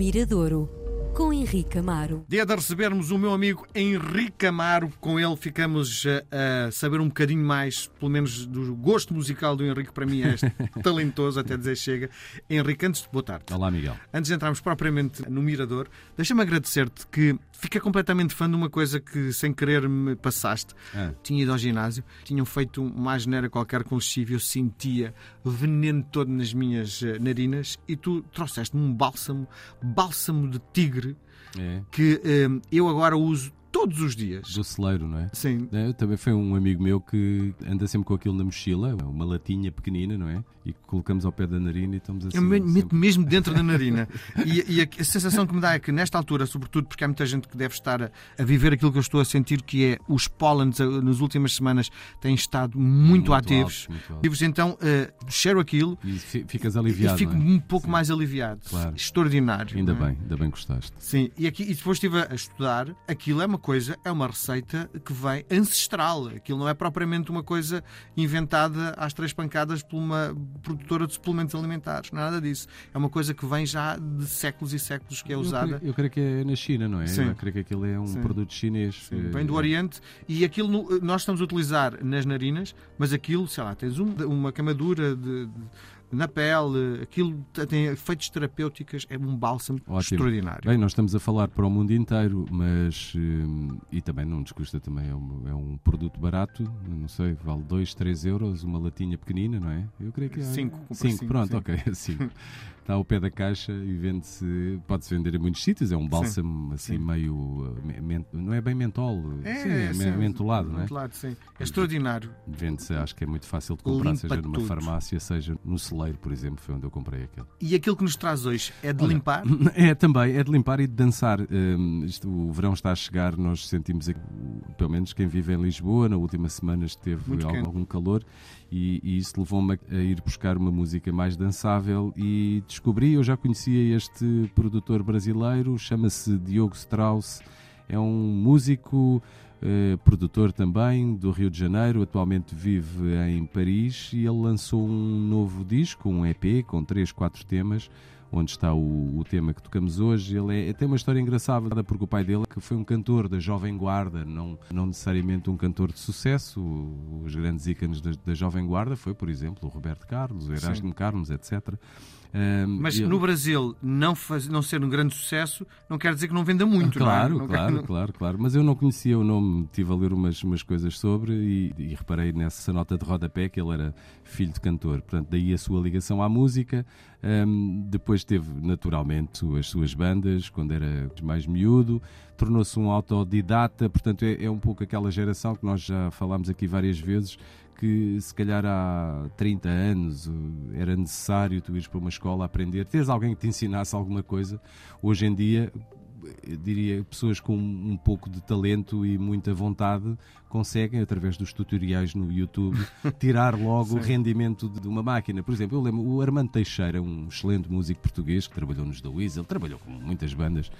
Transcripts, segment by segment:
Miradouro, com Henrique Amaro. Dia de recebermos o meu amigo Henrique Amaro. Com ele ficamos a, a saber um bocadinho mais, pelo menos, do gosto musical do Henrique. Para mim é este talentoso, até dizer chega. Henrique, antes de boa tarde. Olá, Miguel. Antes de entrarmos propriamente no Mirador, deixa-me agradecer-te que fiquei completamente fã de uma coisa que sem querer me passaste. Ah. Tinha ido ao ginásio, tinham feito uma asneira qualquer com lexívio, eu sentia veneno todo nas minhas eh, narinas e tu trouxeste-me um bálsamo, bálsamo de tigre, É, que eh, eu agora uso todos os dias. do celeiro, não é? Sim. É, também foi um amigo meu que anda sempre com aquilo na mochila, uma latinha pequenina, não é? E colocamos ao pé da narina e estamos assim. Eu me meto sempre- mesmo dentro da narina. E, e a, a sensação que me dá é que, nesta altura, sobretudo porque há muita gente que deve estar a, a viver aquilo que eu estou a sentir, que é os pólenes eh, nas últimas semanas têm estado muito, ativos. alto, muito alto. Então, eh, cheiro aquilo E fi- ficas e aliviado. fico não é? um pouco Sim. mais aliviado. Claro. Extraordinário. Ainda é? bem, ainda bem que gostaste. Sim, e, aqui, e depois estive a estudar, aquilo é uma coisa, é uma receita que vem ancestral. Aquilo não é propriamente uma coisa inventada às três pancadas por uma produtora de suplementos alimentares. Não é nada disso. É uma coisa que vem já de séculos e séculos que é Eu usada. creio, eu creio que é na China, não é? Sim. Eu creio que aquilo é um Sim. produto chinês. Sim, Eh, Vem do Oriente e aquilo no- nós estamos a utilizar nas narinas, mas aquilo, sei lá, tens um- uma queimadura de- de- na pele, aquilo tem efeitos terapêuticos, é um bálsamo Ótimo. extraordinário. Bem, nós estamos a falar para o mundo inteiro, mas. hum, e também não nos custa também, é um, é um produto barato, não sei, vale 2, 3 euros, uma latinha pequenina, não é? Eu creio que é. Cinco, compra 5, cinco, pronto, sim. ok, 5. Está ao pé da caixa e vende-se, pode-se vender em muitos sítios, é um bálsamo assim sim. meio. me- men- não é bem mentol, É, sim, é sim, me- mentolado, não é? mentolado, sim. É extraordinário. Vende-se, acho que é muito fácil de comprar, Limpa seja numa tudo. farmácia, seja no por exemplo, foi onde eu comprei aquele. E aquilo que nos traz hoje é de Olha, limpar. É também, é de limpar e de dançar. Hum, isto, o verão está a chegar, nós sentimos, pelo menos quem vive em Lisboa, na última semana esteve algum, algum calor e, e isso levou-me a ir buscar uma música mais dançável e descobri, eu já conhecia este produtor brasileiro, chama-se Diogo Strauss, é um músico. eh, produtor também do Rio de Janeiro, atualmente vive em Paris e ele lançou um novo disco, um EP com 3, 4 temas onde está o, o tema que tocamos hoje. Ele é, tem uma história engraçada porque o pai dele que foi um cantor da Jovem Guarda, não, não necessariamente um cantor de sucesso. Os grandes ícones da, da Jovem Guarda foi, por exemplo, o Roberto Carlos, o Erasmo Carlos, etc. Um, Mas ele- no Brasil, não, faz, não ser um grande sucesso não quer dizer que não venda muito, Claro, não é? Não claro, claro, claro. Mas eu não conhecia o nome, estive a ler umas, umas coisas sobre e, e reparei nessa nota de rodapé que ele era filho de cantor. Portanto, daí a sua ligação à música. Hum, depois teve, naturalmente, as suas bandas, quando era mais miúdo. Tornou-se um autodidata. Portanto, é, é um pouco aquela geração que nós já falámos aqui várias vezes que se calhar há 30 anos era necessário tu ires para uma escola aprender, teres alguém que te ensinasse alguma coisa. Hoje em dia, diria, pessoas com um pouco de talento e muita vontade conseguem, através dos tutoriais no YouTube, tirar logo o rendimento de uma máquina. Por exemplo, eu lembro o Armando Teixeira, um excelente músico português que trabalhou nos The Weasel, trabalhou com muitas bandas,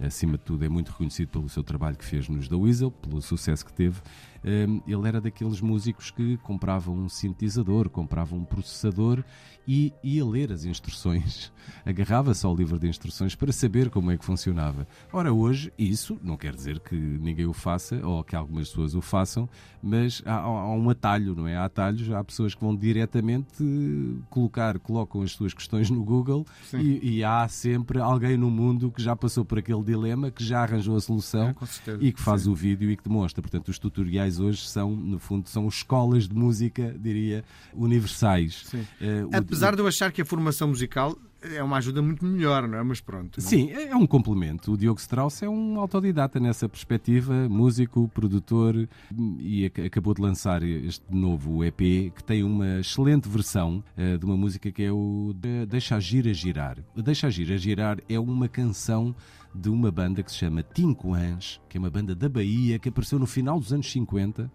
acima de tudo é muito reconhecido pelo seu trabalho que fez nos The Weasel, pelo sucesso que teve. Um, ele era daqueles músicos que compravam um sintetizador, compravam um processador e ia ler as instruções. Agarrava-se ao livro de instruções para saber como é que funcionava. Ora, hoje, isso não quer dizer que ninguém o faça ou que algumas pessoas o façam, mas há, há um atalho, não é? Há atalhos, há pessoas que vão diretamente eh, colocar, colocam as suas questões no Google e, e há sempre alguém no mundo que já passou por aquele dilema, que já arranjou a solução É, e que faz Sim. o vídeo e que demonstra. Portanto, os tutoriais hoje são, no fundo, são escolas de música, diria, universais. Sim. Eh, o- Apesar de eu achar que a formação musical é uma ajuda muito melhor, não é? Mas pronto. não- Sim, é um complemento. O Diogo Strauss é um autodidata nessa perspectiva, músico, produtor e ac- acabou de lançar este novo EP que tem uma excelente versão eh, de uma música que é o de- Deixa a Gira Girar. Deixa a Gira Girar é uma canção de uma banda que se chama Tinco Ans, que é uma banda da Bahia que apareceu no final dos anos 50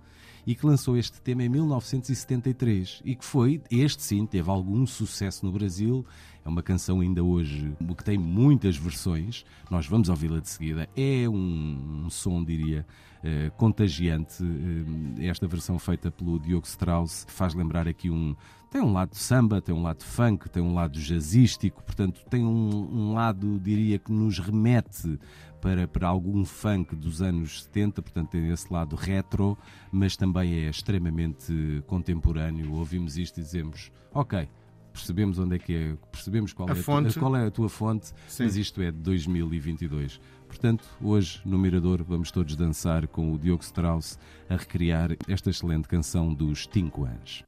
e que lançou este tema em 1973 e que foi, este sim, teve algum sucesso no Brasil. É uma canção ainda hoje que tem muitas versões. Nós vamos ouvi-la de seguida. É um, um som, diria, uh, contagiante. Uh, esta versão feita pelo Diogo Strauss faz lembrar aqui um. Tem um lado samba, tem um lado funk, tem um lado jazzístico, portanto, tem um, um lado, diria, que nos remete para, para algum funk dos anos 70, portanto, tem esse lado retro, mas também é extremamente contemporâneo. Ouvimos isto e dizemos: Ok percebemos onde é que é, percebemos qual, a é, fonte. A, qual é a tua fonte, Sim. mas isto é de 2022. Portanto, hoje no Mirador vamos todos dançar com o Diogo Strauss a recriar esta excelente canção dos Cinco Anos.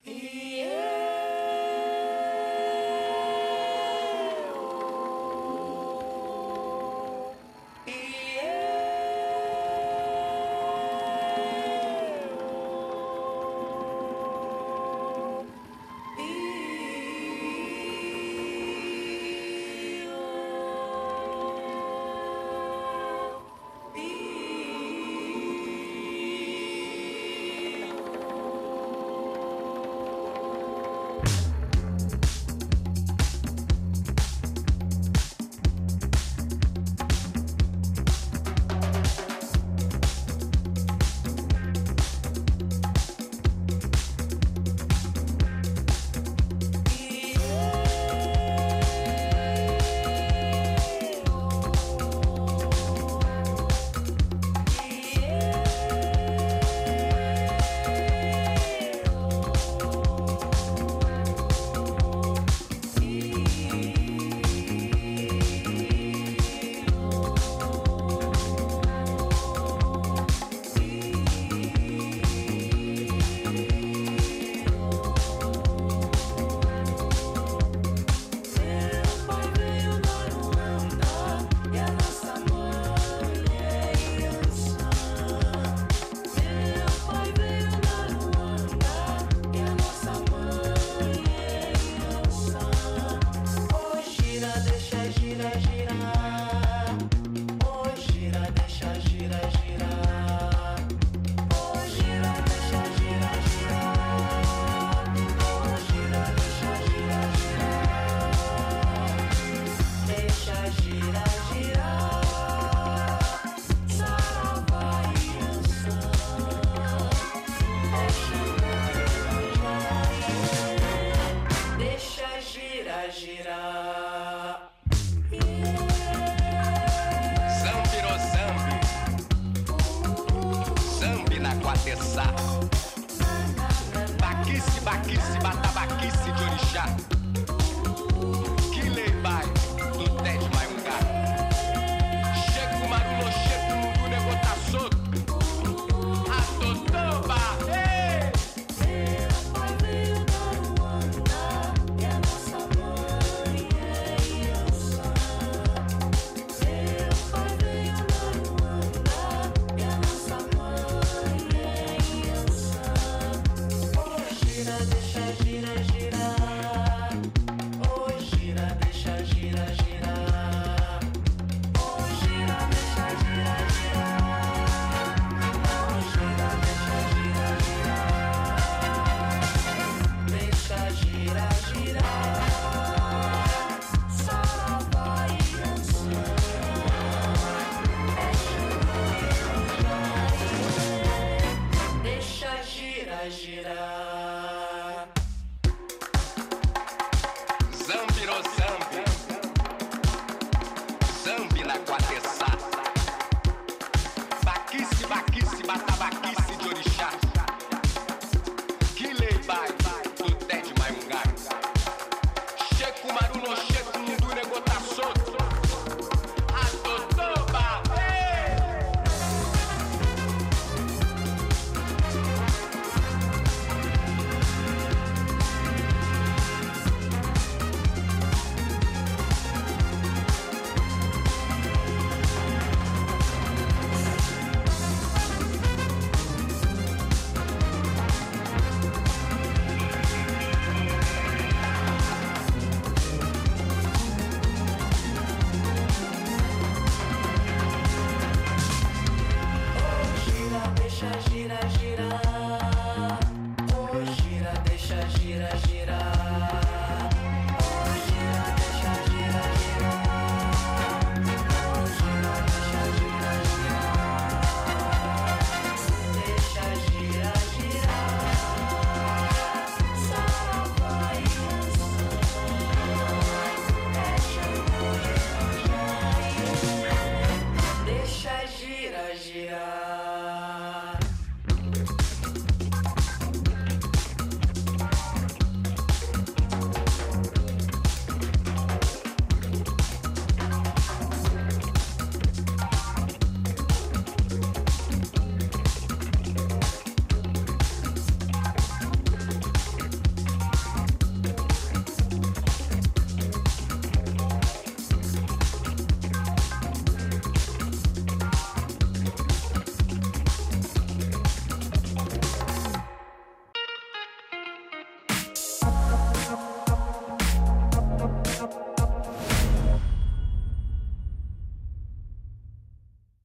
agirá.